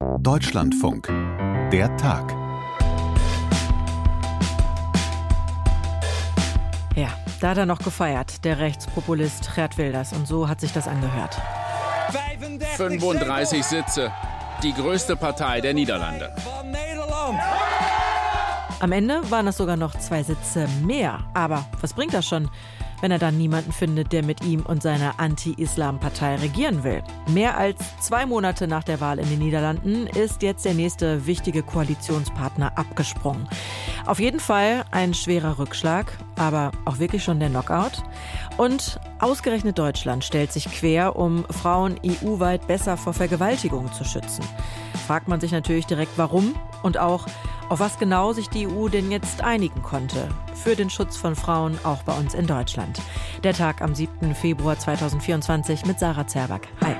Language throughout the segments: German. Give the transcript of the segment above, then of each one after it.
Deutschlandfunk. Der Tag. Ja, da hat er noch gefeiert, der Rechtspopulist Gerd Wilders. Und so hat sich das angehört. 35 Sitze. Die größte Partei der Niederlande. Am Ende waren es sogar noch zwei Sitze mehr. Aber was bringt das schon? Wenn er dann niemanden findet, der mit ihm und seiner Anti-Islam-Partei regieren will. Mehr als zwei Monate nach der Wahl in den Niederlanden ist jetzt der nächste wichtige Koalitionspartner abgesprungen. Auf jeden Fall ein schwerer Rückschlag, aber auch wirklich schon der Knockout. Und ausgerechnet Deutschland stellt sich quer, um Frauen EU-weit besser vor Vergewaltigung zu schützen. Fragt man sich natürlich direkt, warum und auch, auf was genau sich die EU denn jetzt einigen konnte für den Schutz von Frauen auch bei uns in Deutschland. Der Tag am 7. Februar 2024 mit Sarah Zerback. Hi.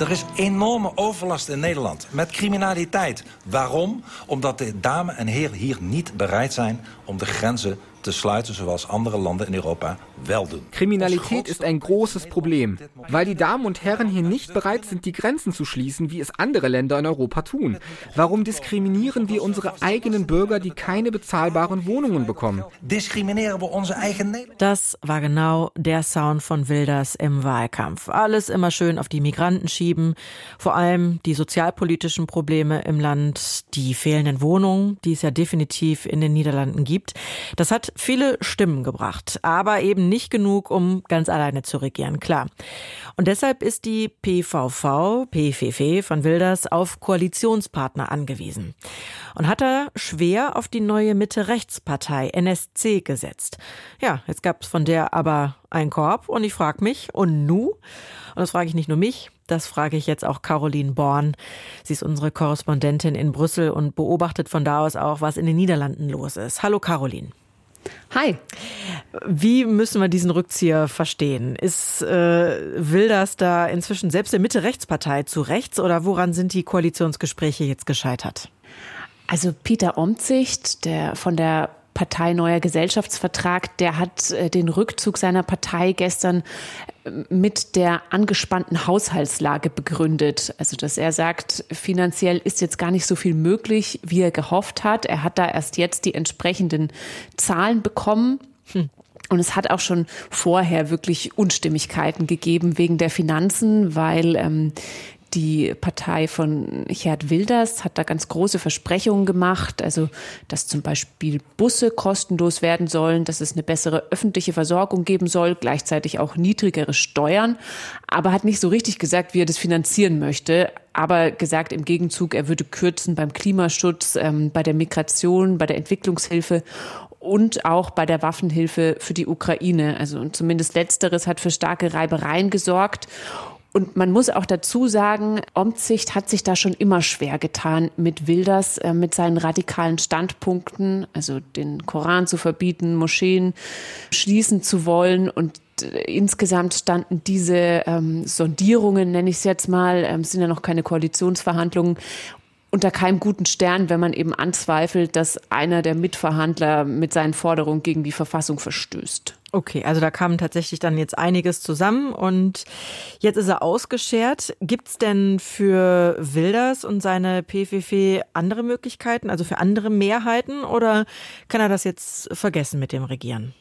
Er is enorme overlast in Nederland met criminaliteit. Waarom? Omdat de dame en heren hier niet bereid zijn om de grenzen te sluiten, zoals andere Länder in Europa wel doen. Kriminalität ist ein großes Problem, weil die Damen und Herren hier nicht bereit sind, die Grenzen zu schließen, wie es andere Länder in Europa tun. Warum diskriminieren wir unsere eigenen Bürger, die keine bezahlbaren Wohnungen bekommen? Diskriminieren wir unsere eigenen Das war genau der Sound von Wilders im Wahlkampf. Alles immer schön auf die Migranten schieben, vor allem die sozialpolitischen Probleme im Land, die fehlenden Wohnungen, die es ja definitiv in den Niederlanden gibt. Das hat viele Stimmen gebracht, aber eben nicht genug, um ganz alleine zu regieren, klar. Und deshalb ist die PVV, PVV von Wilders auf Koalitionspartner angewiesen und hat er schwer auf die neue Mitte-Rechtspartei NSC gesetzt. Ja, jetzt gab es von der aber einen Korb und ich frage mich, und nu? Und das frage ich nicht nur mich, das frage ich jetzt auch Caroline Born. Sie ist unsere Korrespondentin in Brüssel und beobachtet von da aus auch, was in den Niederlanden los ist. Hallo Caroline. Hi. Wie müssen wir diesen Rückzieher verstehen? Ist äh, Wilders da inzwischen selbst der Mitte-Rechtspartei zu rechts oder woran sind die Koalitionsgespräche jetzt gescheitert? Also Peter Omzicht, der von der Partei Neuer Gesellschaftsvertrag, der hat äh, den Rückzug seiner Partei gestern äh, mit der angespannten Haushaltslage begründet. Also, dass er sagt, finanziell ist jetzt gar nicht so viel möglich, wie er gehofft hat. Er hat da erst jetzt die entsprechenden Zahlen bekommen. Hm. Und es hat auch schon vorher wirklich Unstimmigkeiten gegeben wegen der Finanzen, weil ähm, die Partei von Gerd Wilders hat da ganz große Versprechungen gemacht, also dass zum Beispiel Busse kostenlos werden sollen, dass es eine bessere öffentliche Versorgung geben soll, gleichzeitig auch niedrigere Steuern, aber hat nicht so richtig gesagt, wie er das finanzieren möchte. Aber gesagt im Gegenzug, er würde kürzen beim Klimaschutz, ähm, bei der Migration, bei der Entwicklungshilfe und auch bei der Waffenhilfe für die Ukraine. Also und zumindest letzteres hat für starke Reibereien gesorgt. Und man muss auch dazu sagen, Omzicht hat sich da schon immer schwer getan mit Wilders, äh, mit seinen radikalen Standpunkten, also den Koran zu verbieten, Moscheen schließen zu wollen. Und äh, insgesamt standen diese ähm, Sondierungen, nenne ich es jetzt mal, ähm, sind ja noch keine Koalitionsverhandlungen, unter keinem guten Stern, wenn man eben anzweifelt, dass einer der Mitverhandler mit seinen Forderungen gegen die Verfassung verstößt. Okay, also da kam tatsächlich dann jetzt einiges zusammen und jetzt ist er ausgeschert. Gibt es denn für Wilders und seine PVV andere Möglichkeiten, also für andere Mehrheiten oder kann er das jetzt vergessen mit dem Regieren?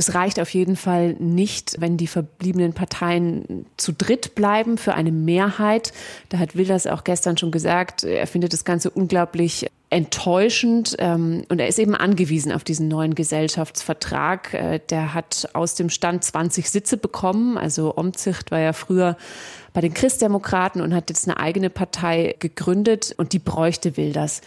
Es reicht auf jeden Fall nicht, wenn die verbliebenen Parteien zu dritt bleiben für eine Mehrheit. Da hat Wilders auch gestern schon gesagt, er findet das Ganze unglaublich enttäuschend ähm, und er ist eben angewiesen auf diesen neuen Gesellschaftsvertrag. Äh, der hat aus dem Stand 20 Sitze bekommen. Also Omzicht war ja früher bei den Christdemokraten und hat jetzt eine eigene Partei gegründet und die bräuchte Wilders.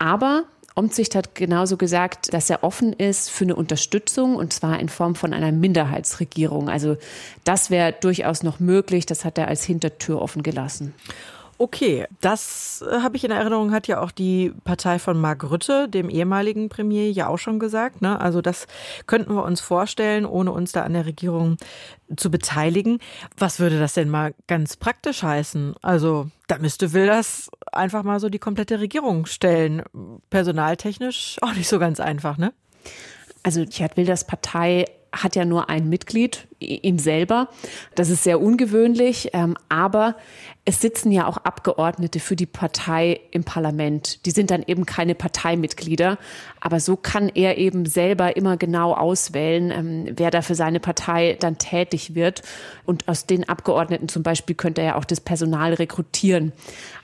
Aber Omzicht hat genauso gesagt, dass er offen ist für eine Unterstützung und zwar in Form von einer Minderheitsregierung. Also das wäre durchaus noch möglich. Das hat er als Hintertür offen gelassen. Okay, das äh, habe ich in Erinnerung, hat ja auch die Partei von Mark Rütte, dem ehemaligen Premier, ja auch schon gesagt. Ne? Also das könnten wir uns vorstellen, ohne uns da an der Regierung zu beteiligen. Was würde das denn mal ganz praktisch heißen? Also da müsste Wilders einfach mal so die komplette Regierung stellen. Personaltechnisch auch nicht so ganz einfach, ne? Also Gerd Wilders Partei hat ja nur ein Mitglied, ihm selber. Das ist sehr ungewöhnlich, ähm, aber es sitzen ja auch Abgeordnete für die Partei im Parlament. Die sind dann eben keine Parteimitglieder, aber so kann er eben selber immer genau auswählen, ähm, wer da für seine Partei dann tätig wird. Und aus den Abgeordneten zum Beispiel könnte er ja auch das Personal rekrutieren.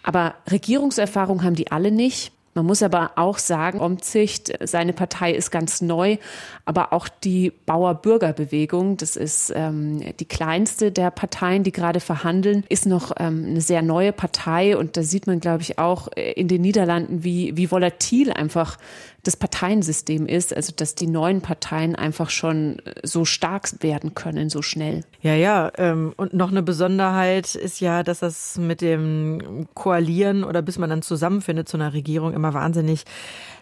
Aber Regierungserfahrung haben die alle nicht. Man muss aber auch sagen, Omzicht, seine Partei ist ganz neu, aber auch die Bauer-Bürger-Bewegung, das ist ähm, die kleinste der Parteien, die gerade verhandeln, ist noch ähm, eine sehr neue Partei. Und da sieht man, glaube ich, auch in den Niederlanden, wie, wie volatil einfach das Parteiensystem ist, also dass die neuen Parteien einfach schon so stark werden können, so schnell. Ja, ja. Ähm, und noch eine Besonderheit ist ja, dass das mit dem Koalieren oder bis man dann zusammenfindet zu einer Regierung immer wahnsinnig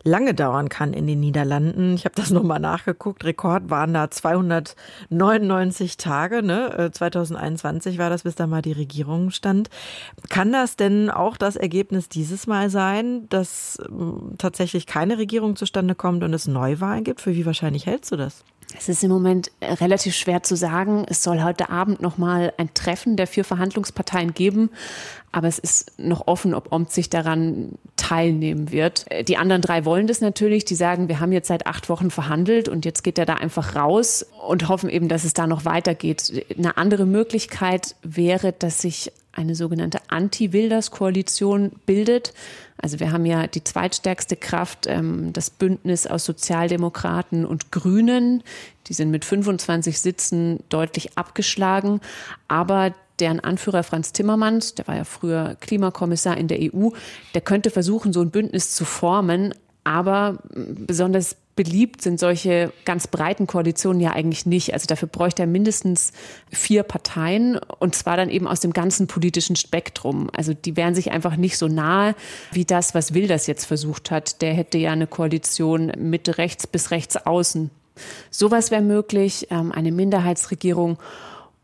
lange dauern kann in den Niederlanden. Ich habe das nochmal nachgeguckt. Rekord waren da 299 Tage. Ne? 2021 äh, war das, bis da mal die Regierung stand. Kann das denn auch das Ergebnis dieses Mal sein, dass ähm, tatsächlich keine Regierung zustande kommt und es Neuwahlen gibt? Für wie wahrscheinlich hältst du das? Es ist im Moment relativ schwer zu sagen. Es soll heute Abend noch mal ein Treffen der vier Verhandlungsparteien geben, aber es ist noch offen, ob Omt sich daran teilnehmen wird. Die anderen drei wollen das natürlich. Die sagen, wir haben jetzt seit acht Wochen verhandelt und jetzt geht er da einfach raus und hoffen eben, dass es da noch weitergeht. Eine andere Möglichkeit wäre, dass sich eine sogenannte Anti-Wilders-Koalition bildet. Also wir haben ja die zweitstärkste Kraft, ähm, das Bündnis aus Sozialdemokraten und Grünen. Die sind mit 25 Sitzen deutlich abgeschlagen. Aber deren Anführer Franz Timmermans, der war ja früher Klimakommissar in der EU, der könnte versuchen, so ein Bündnis zu formen. Aber besonders beliebt sind solche ganz breiten Koalitionen ja eigentlich nicht. Also dafür bräuchte er mindestens vier Parteien und zwar dann eben aus dem ganzen politischen Spektrum. Also die wären sich einfach nicht so nahe wie das, was Wilders jetzt versucht hat. Der hätte ja eine Koalition mit rechts bis rechts außen. Sowas wäre möglich, ähm, eine Minderheitsregierung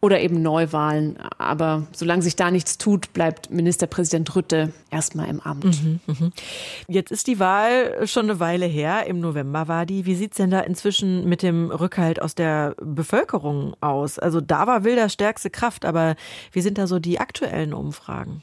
oder eben Neuwahlen. Aber solange sich da nichts tut, bleibt Ministerpräsident Rütte erstmal im Amt. Mhm, mh. Jetzt ist die Wahl schon eine Weile her. Im November war die. Wie sieht es denn da inzwischen mit dem Rückhalt aus der Bevölkerung aus? Also da war Wilder stärkste Kraft, aber wie sind da so die aktuellen Umfragen?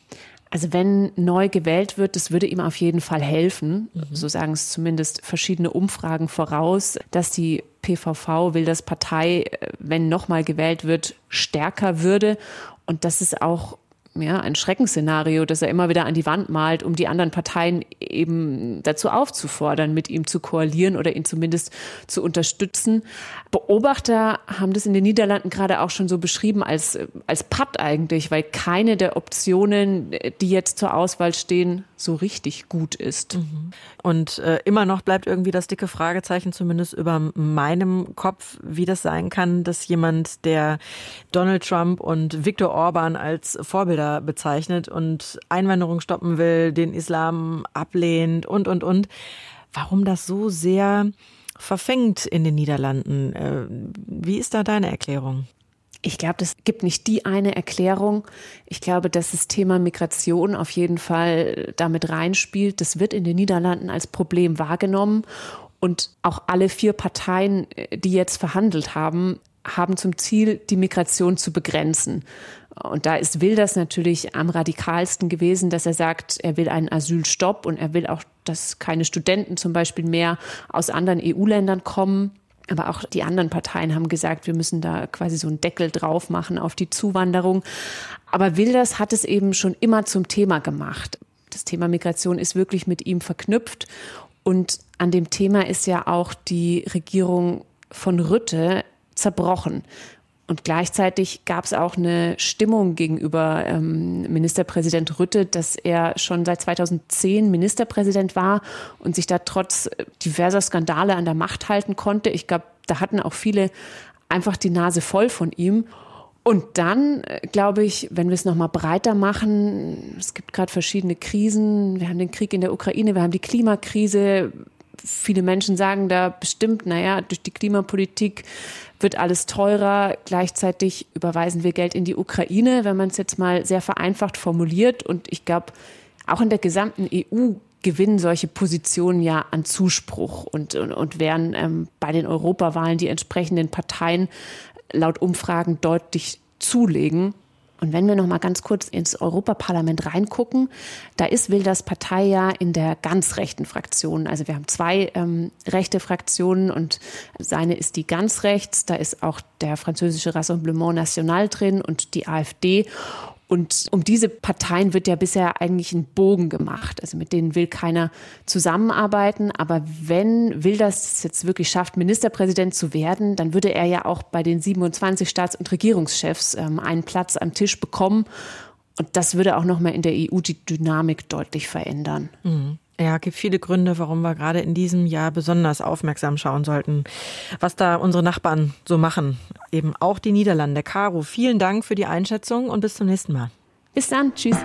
Also wenn neu gewählt wird, das würde ihm auf jeden Fall helfen. Mhm. So sagen es zumindest verschiedene Umfragen voraus, dass die PVV will, dass Partei, äh, wenn nochmal gewählt wird, stärker würde. Und das ist auch ja, ein Schreckensszenario, das er immer wieder an die Wand malt, um die anderen Parteien eben dazu aufzufordern, mit ihm zu koalieren oder ihn zumindest zu unterstützen. Beobachter haben das in den Niederlanden gerade auch schon so beschrieben als, als Patt eigentlich, weil keine der Optionen, die jetzt zur Auswahl stehen, so richtig gut ist. Mhm. Und äh, immer noch bleibt irgendwie das dicke Fragezeichen zumindest über meinem Kopf, wie das sein kann, dass jemand, der Donald Trump und Viktor Orban als Vorbilder bezeichnet und Einwanderung stoppen will, den Islam ablehnt und, und, und, warum das so sehr verfängt in den Niederlanden. Äh, wie ist da deine Erklärung? Ich glaube, es gibt nicht die eine Erklärung. Ich glaube, dass das Thema Migration auf jeden Fall damit reinspielt. Das wird in den Niederlanden als Problem wahrgenommen. Und auch alle vier Parteien, die jetzt verhandelt haben, haben zum Ziel, die Migration zu begrenzen. Und da ist Wilders natürlich am radikalsten gewesen, dass er sagt, er will einen Asylstopp und er will auch, dass keine Studenten zum Beispiel mehr aus anderen EU-Ländern kommen. Aber auch die anderen Parteien haben gesagt, wir müssen da quasi so einen Deckel drauf machen auf die Zuwanderung. Aber Wilders hat es eben schon immer zum Thema gemacht. Das Thema Migration ist wirklich mit ihm verknüpft. Und an dem Thema ist ja auch die Regierung von Rütte zerbrochen. Und gleichzeitig gab es auch eine Stimmung gegenüber ähm, Ministerpräsident Rütte, dass er schon seit 2010 Ministerpräsident war und sich da trotz diverser Skandale an der Macht halten konnte. Ich glaube, da hatten auch viele einfach die Nase voll von ihm. Und dann, äh, glaube ich, wenn wir es nochmal breiter machen, es gibt gerade verschiedene Krisen. Wir haben den Krieg in der Ukraine, wir haben die Klimakrise. Viele Menschen sagen da bestimmt, naja, durch die Klimapolitik wird alles teurer. Gleichzeitig überweisen wir Geld in die Ukraine, wenn man es jetzt mal sehr vereinfacht formuliert. Und ich glaube, auch in der gesamten EU gewinnen solche Positionen ja an Zuspruch und, und, und werden ähm, bei den Europawahlen die entsprechenden Parteien laut Umfragen deutlich zulegen. Und wenn wir noch mal ganz kurz ins Europaparlament reingucken, da ist Wilders Partei ja in der ganz rechten Fraktion. Also wir haben zwei ähm, rechte Fraktionen und seine ist die ganz rechts. Da ist auch der französische Rassemblement National drin und die AfD. Und um diese Parteien wird ja bisher eigentlich ein Bogen gemacht. Also mit denen will keiner zusammenarbeiten. Aber wenn Wilders es jetzt wirklich schafft, Ministerpräsident zu werden, dann würde er ja auch bei den 27 Staats- und Regierungschefs ähm, einen Platz am Tisch bekommen. Und das würde auch nochmal in der EU die Dynamik deutlich verändern. Mhm. Ja, gibt viele Gründe, warum wir gerade in diesem Jahr besonders aufmerksam schauen sollten, was da unsere Nachbarn so machen. Eben auch die Niederlande. Caro, vielen Dank für die Einschätzung und bis zum nächsten Mal. Bis dann. Tschüss.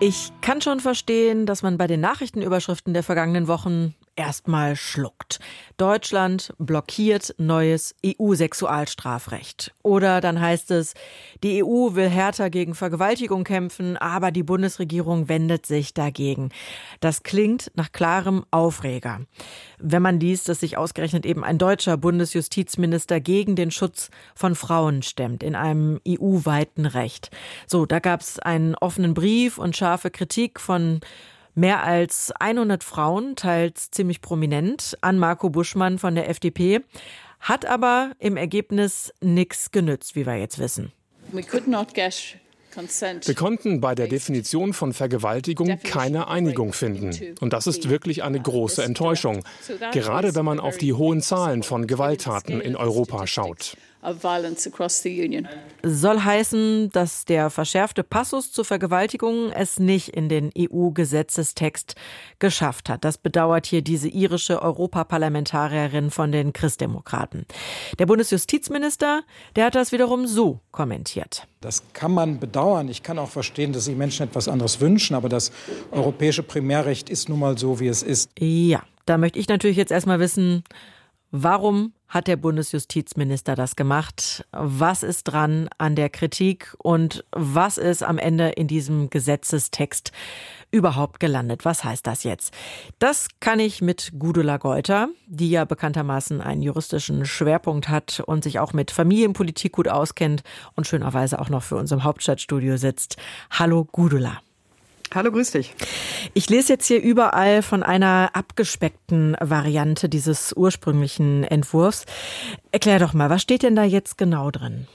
Ich kann schon verstehen, dass man bei den Nachrichtenüberschriften der vergangenen Wochen erstmal schluckt. Deutschland blockiert neues EU-Sexualstrafrecht. Oder dann heißt es, die EU will härter gegen Vergewaltigung kämpfen, aber die Bundesregierung wendet sich dagegen. Das klingt nach klarem Aufreger. Wenn man liest, dass sich ausgerechnet eben ein deutscher Bundesjustizminister gegen den Schutz von Frauen stemmt in einem EU-weiten Recht. So, da gab es einen offenen Brief und scharfe Kritik von Mehr als 100 Frauen, teils ziemlich prominent, an Marco Buschmann von der FDP, hat aber im Ergebnis nichts genützt, wie wir jetzt wissen. Wir konnten bei der Definition von Vergewaltigung keine Einigung finden. Und das ist wirklich eine große Enttäuschung, gerade wenn man auf die hohen Zahlen von Gewalttaten in Europa schaut of violence across the Union. Soll heißen, dass der verschärfte Passus zur Vergewaltigung es nicht in den EU-Gesetzestext geschafft hat. Das bedauert hier diese irische Europaparlamentarierin von den Christdemokraten. Der Bundesjustizminister, der hat das wiederum so kommentiert. Das kann man bedauern. Ich kann auch verstehen, dass sich Menschen etwas anderes wünschen, aber das europäische Primärrecht ist nun mal so, wie es ist. Ja, da möchte ich natürlich jetzt erstmal wissen, warum hat der Bundesjustizminister das gemacht? Was ist dran an der Kritik und was ist am Ende in diesem Gesetzestext überhaupt gelandet? Was heißt das jetzt? Das kann ich mit Gudula Geuter, die ja bekanntermaßen einen juristischen Schwerpunkt hat und sich auch mit Familienpolitik gut auskennt und schönerweise auch noch für uns im Hauptstadtstudio sitzt. Hallo Gudula. Hallo, grüß dich. Ich lese jetzt hier überall von einer abgespeckten Variante dieses ursprünglichen Entwurfs. Erklär doch mal, was steht denn da jetzt genau drin?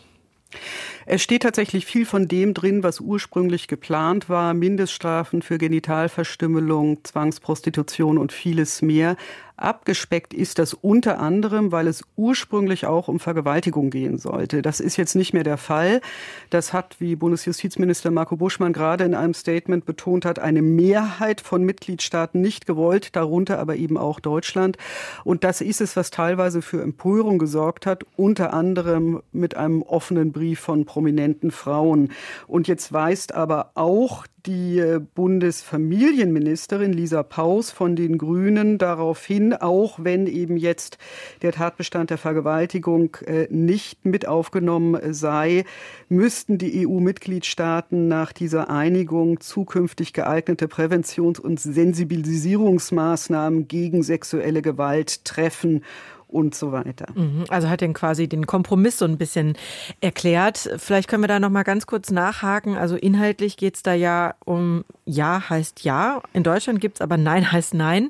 Es steht tatsächlich viel von dem drin, was ursprünglich geplant war. Mindeststrafen für Genitalverstümmelung, Zwangsprostitution und vieles mehr. Abgespeckt ist das unter anderem, weil es ursprünglich auch um Vergewaltigung gehen sollte. Das ist jetzt nicht mehr der Fall. Das hat, wie Bundesjustizminister Marco Buschmann gerade in einem Statement betont hat, eine Mehrheit von Mitgliedstaaten nicht gewollt, darunter aber eben auch Deutschland. Und das ist es, was teilweise für Empörung gesorgt hat, unter anderem mit einem offenen Brief von prominenten Frauen. Und jetzt weist aber auch die äh, Bundesfamilienministerin Lisa Paus von den Grünen darauf hin, auch wenn eben jetzt der Tatbestand der Vergewaltigung äh, nicht mit aufgenommen sei, müssten die EU-Mitgliedstaaten nach dieser Einigung zukünftig geeignete Präventions- und Sensibilisierungsmaßnahmen gegen sexuelle Gewalt treffen und so weiter. Mhm. Also hat den quasi den Kompromiss so ein bisschen erklärt. Vielleicht können wir da noch mal ganz kurz nachhaken. Also inhaltlich geht es da ja um Ja heißt Ja. In Deutschland gibt es aber Nein heißt Nein.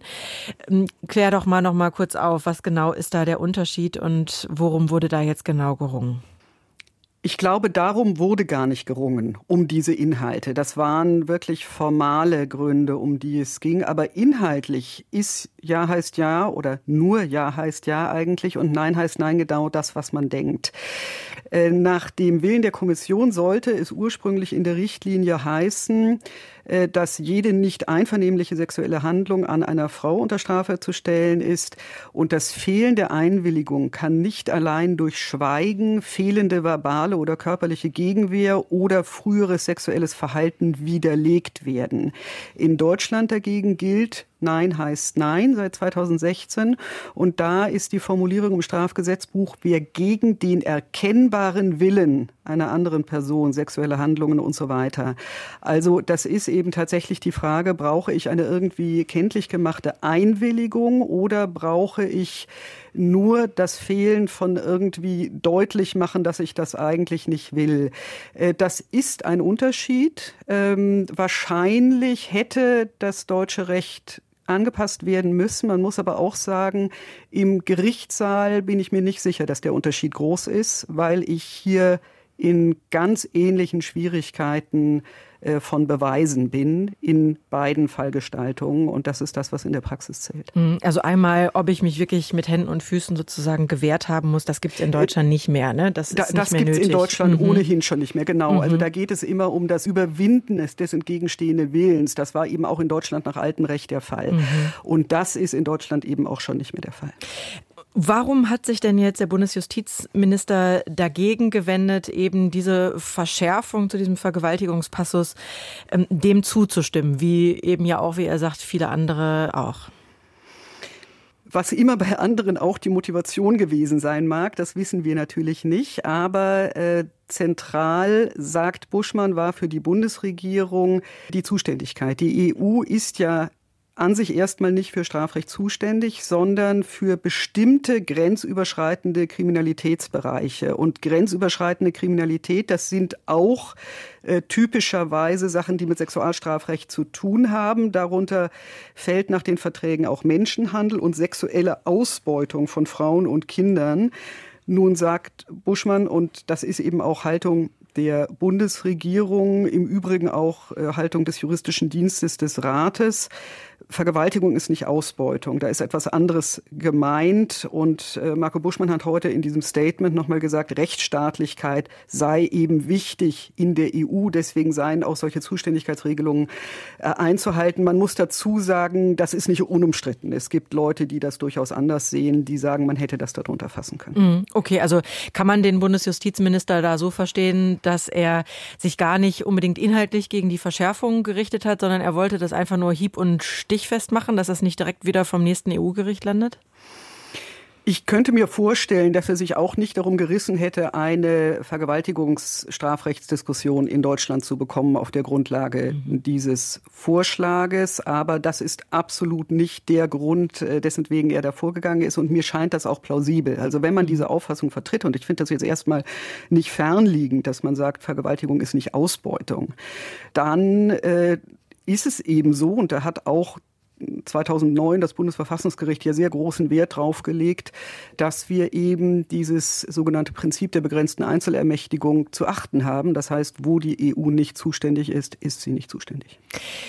Ähm, klär doch mal noch mal kurz auf, was genau ist da der Unterschied und worum wurde da jetzt genau gerungen? Ich glaube, darum wurde gar nicht gerungen, um diese Inhalte. Das waren wirklich formale Gründe, um die es ging. Aber inhaltlich ist Ja heißt Ja oder nur Ja heißt Ja eigentlich und Nein heißt Nein genau das, was man denkt. Äh, nach dem Willen der Kommission sollte es ursprünglich in der Richtlinie heißen, äh, dass jede nicht einvernehmliche sexuelle Handlung an einer Frau unter Strafe zu stellen ist. Und das Fehlen der Einwilligung kann nicht allein durch Schweigen, fehlende verbale oder körperliche Gegenwehr oder früheres sexuelles Verhalten widerlegt werden. In Deutschland dagegen gilt, Nein heißt Nein seit 2016. Und da ist die Formulierung im Strafgesetzbuch, wer gegen den erkennbaren Willen einer anderen Person, sexuelle Handlungen und so weiter. Also das ist eben tatsächlich die Frage, brauche ich eine irgendwie kenntlich gemachte Einwilligung oder brauche ich nur das Fehlen von irgendwie deutlich machen, dass ich das eigentlich nicht will. Äh, das ist ein Unterschied. Ähm, wahrscheinlich hätte das deutsche Recht angepasst werden müssen. Man muss aber auch sagen, im Gerichtssaal bin ich mir nicht sicher, dass der Unterschied groß ist, weil ich hier in ganz ähnlichen Schwierigkeiten äh, von Beweisen bin in beiden Fallgestaltungen. Und das ist das, was in der Praxis zählt. Mhm. Also einmal, ob ich mich wirklich mit Händen und Füßen sozusagen gewehrt haben muss, das gibt es in Deutschland nicht mehr. Ne? Das, da, das gibt es in Deutschland mhm. ohnehin schon nicht mehr, genau. Also mhm. Also da geht es immer um das Überwinden des entgegenstehenden Willens. Das war eben auch in Deutschland nach altem Recht der Fall. Mhm. Und das ist in Deutschland eben auch schon nicht mehr der Fall. Warum hat sich denn jetzt der Bundesjustizminister dagegen gewendet, eben diese Verschärfung zu diesem Vergewaltigungspassus ähm, dem zuzustimmen, wie eben ja auch, wie er sagt, viele andere auch? Was immer bei anderen auch die Motivation gewesen sein mag, das wissen wir natürlich nicht. Aber äh, zentral, sagt Buschmann, war für die Bundesregierung die Zuständigkeit. Die EU ist ja an sich erstmal nicht für Strafrecht zuständig, sondern für bestimmte grenzüberschreitende Kriminalitätsbereiche. Und grenzüberschreitende Kriminalität, das sind auch äh, typischerweise Sachen, die mit Sexualstrafrecht zu tun haben. Darunter fällt nach den Verträgen auch Menschenhandel und sexuelle Ausbeutung von Frauen und Kindern. Nun sagt Buschmann, und das ist eben auch Haltung der Bundesregierung, im Übrigen auch äh, Haltung des juristischen Dienstes des Rates, Vergewaltigung ist nicht Ausbeutung. Da ist etwas anderes gemeint. Und äh, Marco Buschmann hat heute in diesem Statement nochmal gesagt, Rechtsstaatlichkeit sei eben wichtig in der EU. Deswegen seien auch solche Zuständigkeitsregelungen äh, einzuhalten. Man muss dazu sagen, das ist nicht unumstritten. Es gibt Leute, die das durchaus anders sehen, die sagen, man hätte das darunter fassen können. Mhm. Okay, also kann man den Bundesjustizminister da so verstehen, dass er sich gar nicht unbedingt inhaltlich gegen die Verschärfung gerichtet hat, sondern er wollte das einfach nur hieb- und stich stichfest machen, dass es nicht direkt wieder vom nächsten EU-Gericht landet? Ich könnte mir vorstellen, dass er sich auch nicht darum gerissen hätte, eine Vergewaltigungsstrafrechtsdiskussion in Deutschland zu bekommen auf der Grundlage mhm. dieses Vorschlages. Aber das ist absolut nicht der Grund, äh, dessen wegen er da vorgegangen ist. Und mir scheint das auch plausibel. Also wenn man mhm. diese Auffassung vertritt, und ich finde das jetzt erstmal nicht fernliegend, dass man sagt, Vergewaltigung ist nicht Ausbeutung, dann äh, ist es eben so, und da hat auch 2009 das Bundesverfassungsgericht ja sehr großen Wert drauf gelegt, dass wir eben dieses sogenannte Prinzip der begrenzten Einzelermächtigung zu achten haben. Das heißt, wo die EU nicht zuständig ist, ist sie nicht zuständig.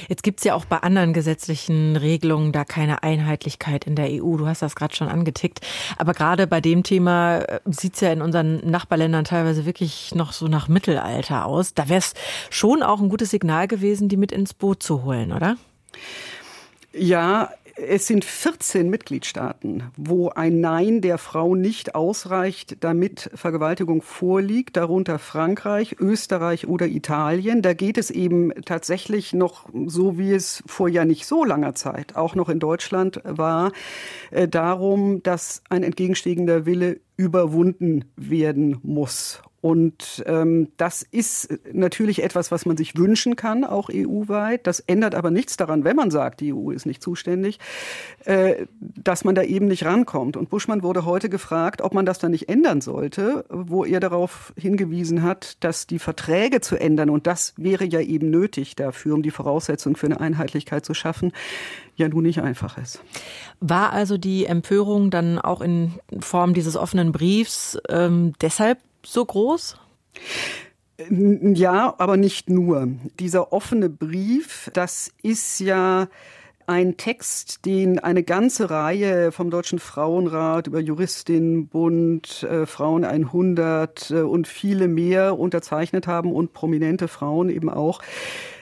Jetzt gibt es ja auch bei anderen gesetzlichen Regelungen da keine Einheitlichkeit in der EU. Du hast das gerade schon angetickt. Aber gerade bei dem Thema äh, sieht es ja in unseren Nachbarländern teilweise wirklich noch so nach Mittelalter aus. Da wäre es schon auch ein gutes Signal gewesen, die mit ins Boot zu holen, oder? Ja, es sind 14 Mitgliedstaaten, wo ein Nein der Frau nicht ausreicht, damit Vergewaltigung vorliegt, darunter Frankreich, Österreich oder Italien. Da geht es eben tatsächlich noch, so wie es vor ja nicht so langer Zeit auch noch in Deutschland war, äh, darum, dass ein entgegenstehender Wille überwunden werden muss. Und ähm, das ist natürlich etwas, was man sich wünschen kann, auch EU-weit. Das ändert aber nichts daran, wenn man sagt, die EU ist nicht zuständig, äh, dass man da eben nicht rankommt. Und Buschmann wurde heute gefragt, ob man das dann nicht ändern sollte, wo er darauf hingewiesen hat, dass die Verträge zu ändern, und das wäre ja eben nötig dafür, um die Voraussetzung für eine Einheitlichkeit zu schaffen, ja nun nicht einfach ist. War also die Empörung dann auch in Form dieses offenen Briefs ähm, deshalb so groß? Ja, aber nicht nur. Dieser offene Brief, das ist ja ein Text, den eine ganze Reihe vom Deutschen Frauenrat über Juristinnenbund, äh, Frauen 100 äh, und viele mehr unterzeichnet haben und prominente Frauen eben auch.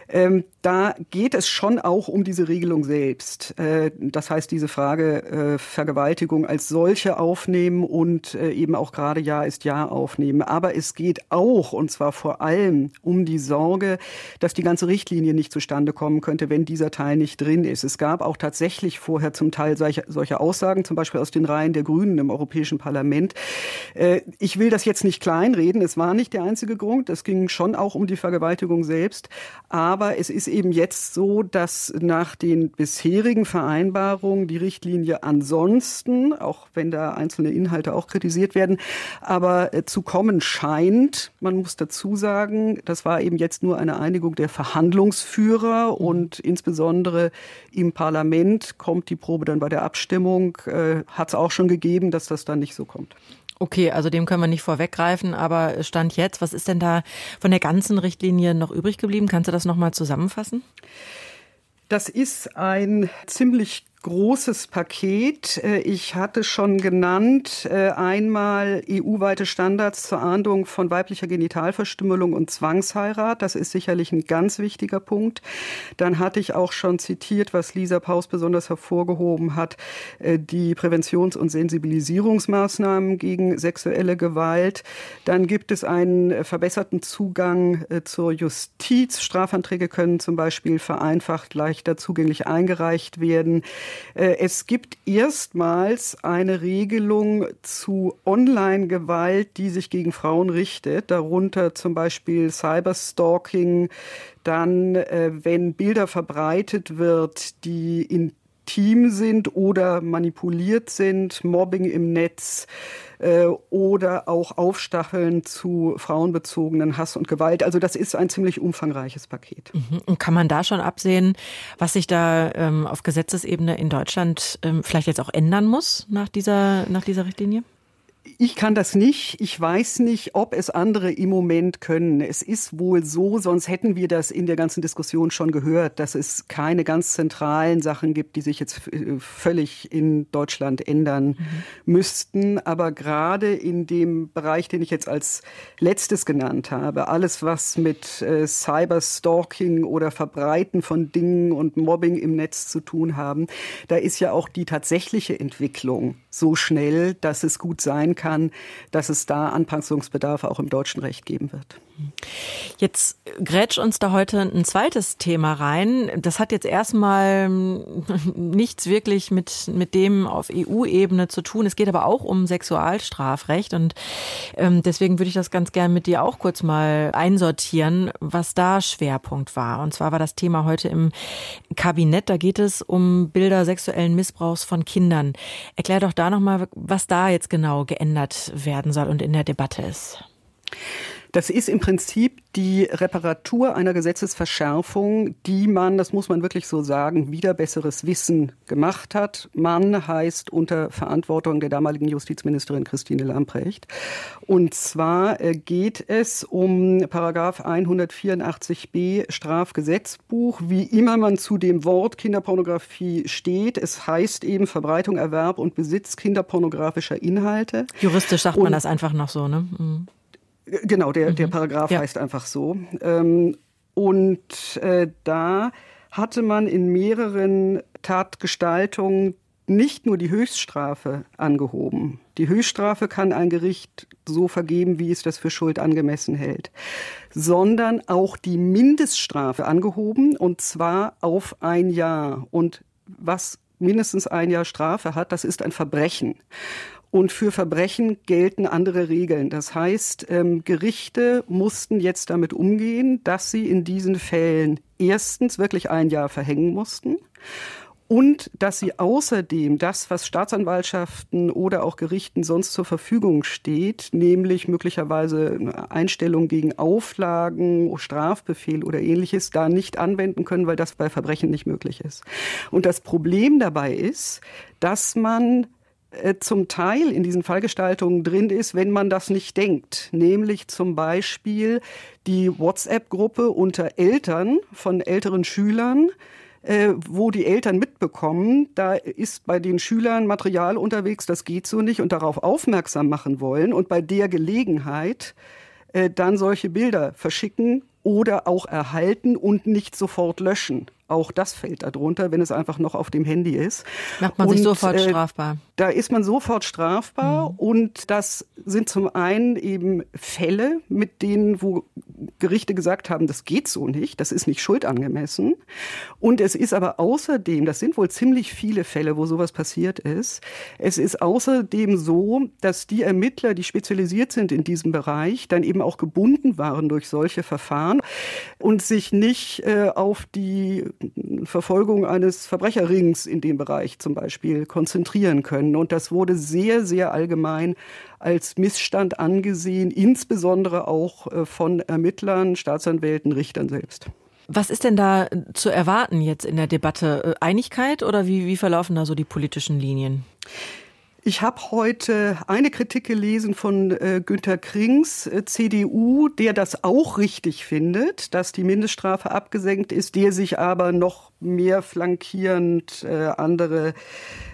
Ähm, da geht es schon auch um diese Regelung selbst. Äh, das heißt, diese Frage äh, Vergewaltigung als solche aufnehmen und äh, eben auch gerade Ja ist Ja aufnehmen. Aber es geht auch, und zwar vor allem, um die Sorge, dass die ganze Richtlinie nicht zustande kommen könnte, wenn dieser Teil nicht drin ist. Es gab auch tatsächlich vorher zum Teil solche, solche Aussagen, zum Beispiel aus den Reihen der Grünen im Europäischen Parlament. Äh, ich will das jetzt nicht kleinreden. Es war nicht der einzige Grund. Es ging schon auch um die Vergewaltigung selbst. Aber es ist eben jetzt so, dass nach den bisherigen Vereinbarungen die Richtlinie ansonsten, auch wenn da einzelne Inhalte auch kritisiert werden, aber äh, zu kommen scheint. Man muss dazu sagen, das war eben jetzt nur eine Einigung der Verhandlungsführer und insbesondere im Parlament kommt die Probe dann bei der Abstimmung. Äh, Hat es auch schon gegeben, dass das dann nicht so kommt. Okay, also dem können wir nicht vorweggreifen, aber Stand jetzt, was ist denn da von der ganzen Richtlinie noch übrig geblieben? Kannst du das nochmal zusammenfassen? Das ist ein ziemlich großes Paket. Äh, ich hatte schon genannt, äh, einmal EU-weite Standards zur Ahndung von weiblicher Genitalverstümmelung und Zwangsheirat. Das ist sicherlich ein ganz wichtiger Punkt. Dann hatte ich auch schon zitiert, was Lisa Paus besonders hervorgehoben hat, äh, die Präventions- und Sensibilisierungsmaßnahmen gegen sexuelle Gewalt. Dann gibt es einen verbesserten Zugang zur Justiz. Strafanträge können zum Beispiel vereinfacht leichter zugänglich eingereicht werden. Äh, es gibt erstmals eine Regelung zu Online-Gewalt, die sich gegen Frauen richtet, darunter zum Beispiel Cyberstalking, dann, äh, wenn Bilder verbreitet wird, die intim sind oder manipuliert sind, Mobbing im Netz, äh, oder auch Aufstacheln zu frauenbezogenen Hass und Gewalt. Also das ist ein ziemlich umfangreiches Paket. Mhm. Und kann man da schon absehen, was sich da ähm, auf Gesetzesebene in Deutschland ähm, vielleicht jetzt auch ändern muss nach dieser, nach dieser Richtlinie? Ich kann das nicht. Ich weiß nicht, ob es andere im Moment können. Es ist wohl so, sonst hätten wir das in der ganzen Diskussion schon gehört, dass es keine ganz zentralen Sachen gibt, die sich jetzt äh, völlig in Deutschland ändern mhm. müssten. Aber gerade in dem Bereich, den ich jetzt als letztes genannt habe, alles was mit äh, Cyberstalking oder Verbreiten von Dingen und Mobbing im Netz zu tun haben, da ist ja auch die tatsächliche Entwicklung so schnell, dass es gut sein kann, dass es da Anpassungsbedarf auch im deutschen Recht geben wird. Jetzt grätsch uns da heute ein zweites Thema rein. Das hat jetzt erstmal nichts wirklich mit, mit dem auf EU-Ebene zu tun. Es geht aber auch um Sexualstrafrecht und ähm, deswegen würde ich das ganz gern mit dir auch kurz mal einsortieren, was da Schwerpunkt war. Und zwar war das Thema heute im Kabinett. Da geht es um Bilder sexuellen Missbrauchs von Kindern. Erklär doch da nochmal, was da jetzt genau geändert werden soll und in der Debatte ist. Das ist im Prinzip die Reparatur einer Gesetzesverschärfung, die man, das muss man wirklich so sagen, wieder besseres Wissen gemacht hat. Man heißt unter Verantwortung der damaligen Justizministerin Christine Lamprecht. Und zwar äh, geht es um Paragraph 184b Strafgesetzbuch. Wie immer man zu dem Wort Kinderpornografie steht, es heißt eben Verbreitung, Erwerb und Besitz kinderpornografischer Inhalte. Juristisch sagt und man das einfach noch so, ne? Mhm. Genau, der, der mhm. Paragraph ja. heißt einfach so. Ähm, und äh, da hatte man in mehreren Tatgestaltungen nicht nur die Höchststrafe angehoben. Die Höchststrafe kann ein Gericht so vergeben, wie es das für Schuld angemessen hält, sondern auch die Mindeststrafe angehoben und zwar auf ein Jahr. Und was mindestens ein Jahr Strafe hat, das ist ein Verbrechen. Und für Verbrechen gelten andere Regeln. Das heißt, ähm, Gerichte mussten jetzt damit umgehen, dass sie in diesen Fällen erstens wirklich ein Jahr verhängen mussten und dass sie außerdem das, was Staatsanwaltschaften oder auch Gerichten sonst zur Verfügung steht, nämlich möglicherweise Einstellung gegen Auflagen, Strafbefehl oder ähnliches, da nicht anwenden können, weil das bei Verbrechen nicht möglich ist. Und das Problem dabei ist, dass man zum Teil in diesen Fallgestaltungen drin ist, wenn man das nicht denkt. Nämlich zum Beispiel die WhatsApp-Gruppe unter Eltern von älteren Schülern, äh, wo die Eltern mitbekommen, da ist bei den Schülern Material unterwegs, das geht so nicht und darauf aufmerksam machen wollen und bei der Gelegenheit äh, dann solche Bilder verschicken oder auch erhalten und nicht sofort löschen. Auch das fällt darunter, wenn es einfach noch auf dem Handy ist. Macht man und, sich sofort äh, strafbar. Da ist man sofort strafbar. Mhm. Und das sind zum einen eben Fälle, mit denen, wo Gerichte gesagt haben, das geht so nicht, das ist nicht schuldangemessen. Und es ist aber außerdem, das sind wohl ziemlich viele Fälle, wo sowas passiert ist, es ist außerdem so, dass die Ermittler, die spezialisiert sind in diesem Bereich, dann eben auch gebunden waren durch solche Verfahren und sich nicht äh, auf die Verfolgung eines Verbrecherrings in dem Bereich zum Beispiel konzentrieren können. Und das wurde sehr, sehr allgemein als Missstand angesehen, insbesondere auch äh, von Ermittlern, Staatsanwälten, Richtern selbst. Was ist denn da zu erwarten jetzt in der Debatte? Äh, Einigkeit oder wie, wie verlaufen da so die politischen Linien? Ich habe heute eine Kritik gelesen von äh, Günter Krings, äh, CDU, der das auch richtig findet, dass die Mindeststrafe abgesenkt ist, der sich aber noch mehr flankierend äh, andere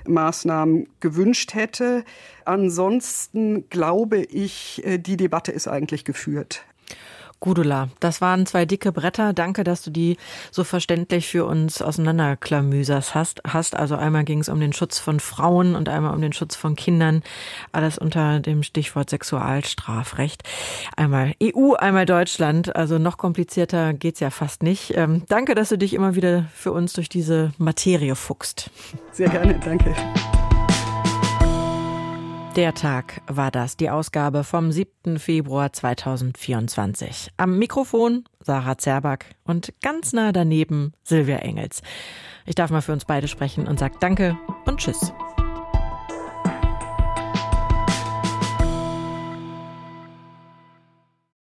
Maßnahmen gewünscht hätte. Ansonsten glaube ich, äh, die Debatte ist eigentlich geführt. Gudula, das waren zwei dicke Bretter. Danke, dass du die so verständlich für uns auseinanderklamüsers hast. hast. Also einmal ging es um den Schutz von Frauen und einmal um den Schutz von Kindern. Alles unter dem Stichwort Sexualstrafrecht. Einmal EU, einmal Deutschland. Also noch komplizierter geht's ja fast nicht. Ähm, danke, dass du dich immer wieder für uns durch diese Materie fuchst. Sehr gerne, danke. Der Tag war das, die Ausgabe vom 7. Februar 2024. Am Mikrofon Sarah Zerback und ganz nah daneben Silvia Engels. Ich darf mal für uns beide sprechen und sag Danke und Tschüss.